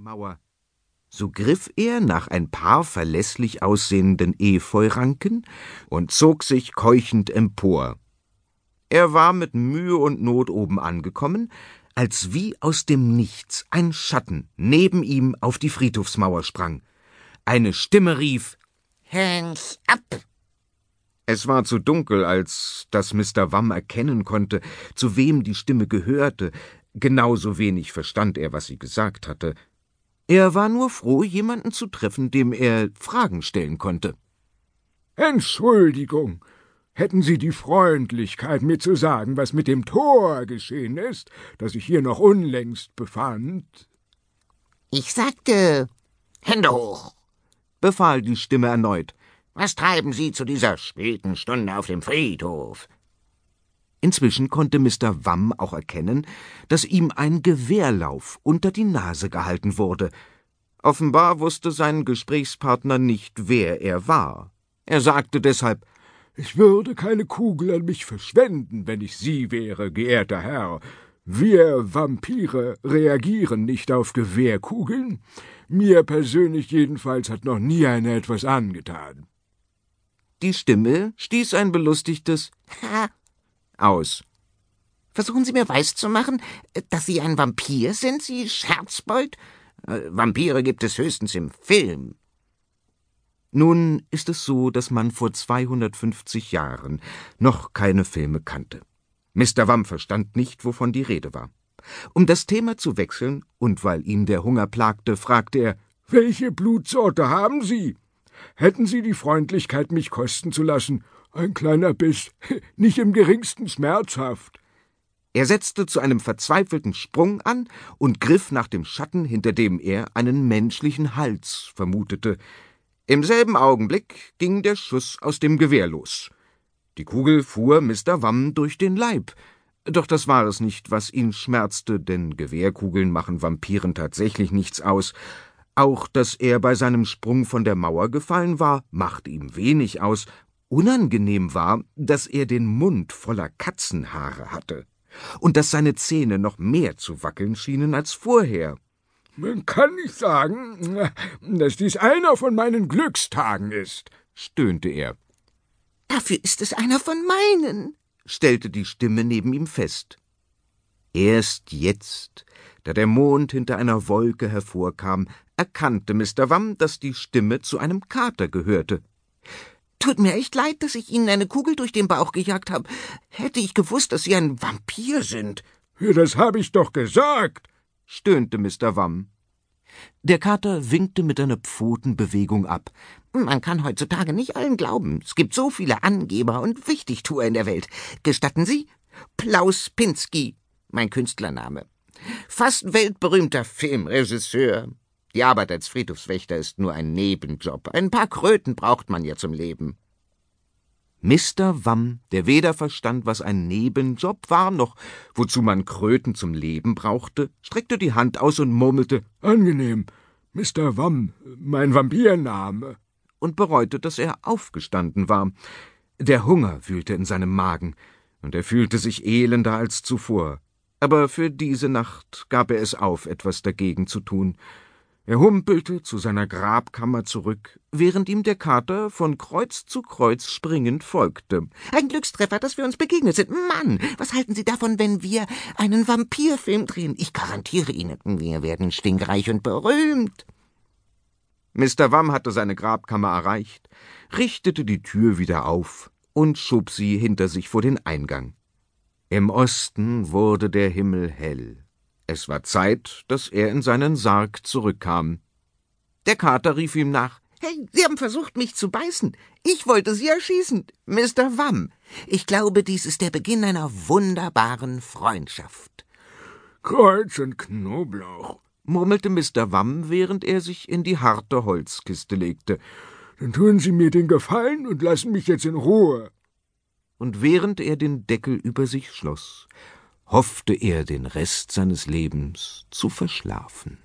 Mauer. So griff er nach ein paar verlässlich aussehenden Efeuranken und zog sich keuchend empor. Er war mit Mühe und Not oben angekommen, als wie aus dem Nichts ein Schatten neben ihm auf die Friedhofsmauer sprang. Eine Stimme rief Hängs ab! Es war zu dunkel, als dass Mr. Wamm erkennen konnte, zu wem die Stimme gehörte, genauso wenig verstand er, was sie gesagt hatte. Er war nur froh, jemanden zu treffen, dem er Fragen stellen konnte. Entschuldigung, hätten Sie die Freundlichkeit, mir zu sagen, was mit dem Tor geschehen ist, das sich hier noch unlängst befand? Ich sagte Hände hoch, befahl die Stimme erneut. Was treiben Sie zu dieser späten Stunde auf dem Friedhof? Inzwischen konnte Mr. Wamm auch erkennen, dass ihm ein Gewehrlauf unter die Nase gehalten wurde. Offenbar wusste sein Gesprächspartner nicht, wer er war. Er sagte deshalb Ich würde keine Kugel an mich verschwenden, wenn ich Sie wäre, geehrter Herr. Wir Vampire reagieren nicht auf Gewehrkugeln. Mir persönlich jedenfalls hat noch nie einer etwas angetan. Die Stimme stieß ein belustigtes Ha, aus. versuchen Sie mir weiszumachen, dass Sie ein Vampir sind, Sie Scherzbold? Äh, Vampire gibt es höchstens im Film. Nun ist es so, dass man vor 250 Jahren noch keine Filme kannte. Mr. Wamm verstand nicht, wovon die Rede war. Um das Thema zu wechseln und weil ihn der Hunger plagte, fragte er Welche Blutsorte haben Sie? Hätten Sie die Freundlichkeit, mich kosten zu lassen? Ein kleiner Biss, nicht im geringsten schmerzhaft. Er setzte zu einem verzweifelten Sprung an und griff nach dem Schatten, hinter dem er einen menschlichen Hals vermutete. Im selben Augenblick ging der Schuss aus dem Gewehr los. Die Kugel fuhr Mr. Wamm durch den Leib. Doch das war es nicht, was ihn schmerzte, denn Gewehrkugeln machen Vampiren tatsächlich nichts aus. Auch dass er bei seinem Sprung von der Mauer gefallen war, machte ihm wenig aus. Unangenehm war, dass er den Mund voller Katzenhaare hatte und dass seine Zähne noch mehr zu wackeln schienen als vorher. Man kann nicht sagen, dass dies einer von meinen Glückstagen ist, stöhnte er. Dafür ist es einer von meinen, stellte die Stimme neben ihm fest. Erst jetzt, da der Mond hinter einer Wolke hervorkam, erkannte Mr. Wamm, dass die Stimme zu einem Kater gehörte. Tut mir echt leid, dass ich Ihnen eine Kugel durch den Bauch gejagt habe. Hätte ich gewusst, dass Sie ein Vampir sind. Ja, das habe ich doch gesagt, stöhnte Mr. Wamm. Der Kater winkte mit einer Pfotenbewegung ab. Man kann heutzutage nicht allen glauben. Es gibt so viele Angeber und Wichtigtuer in der Welt. Gestatten Sie? Plaus Pinsky, mein Künstlername. Fast weltberühmter Filmregisseur. Die Arbeit als Friedhofswächter ist nur ein Nebenjob. Ein paar Kröten braucht man ja zum Leben. Mr. Wamm, der weder verstand, was ein Nebenjob war, noch wozu man Kröten zum Leben brauchte, streckte die Hand aus und murmelte Angenehm, Mr. Wamm, mein Vampirname. und bereute, dass er aufgestanden war. Der Hunger wühlte in seinem Magen, und er fühlte sich elender als zuvor. Aber für diese Nacht gab er es auf, etwas dagegen zu tun. Er humpelte zu seiner Grabkammer zurück, während ihm der Kater von Kreuz zu Kreuz springend folgte. Ein Glückstreffer, dass wir uns begegnet sind. Mann, was halten Sie davon, wenn wir einen Vampirfilm drehen? Ich garantiere Ihnen, wir werden stinkreich und berühmt. Mr. Wamm hatte seine Grabkammer erreicht, richtete die Tür wieder auf und schob sie hinter sich vor den Eingang. Im Osten wurde der Himmel hell. Es war Zeit, dass er in seinen Sarg zurückkam. Der Kater rief ihm nach. Hey, Sie haben versucht, mich zu beißen. Ich wollte Sie erschießen, Mr. Wamm. Ich glaube, dies ist der Beginn einer wunderbaren Freundschaft. Kreuz und Knoblauch, murmelte Mr. Wamm, während er sich in die harte Holzkiste legte. Dann tun Sie mir den Gefallen und lassen mich jetzt in Ruhe. Und während er den Deckel über sich schloss, hoffte er den Rest seines Lebens zu verschlafen.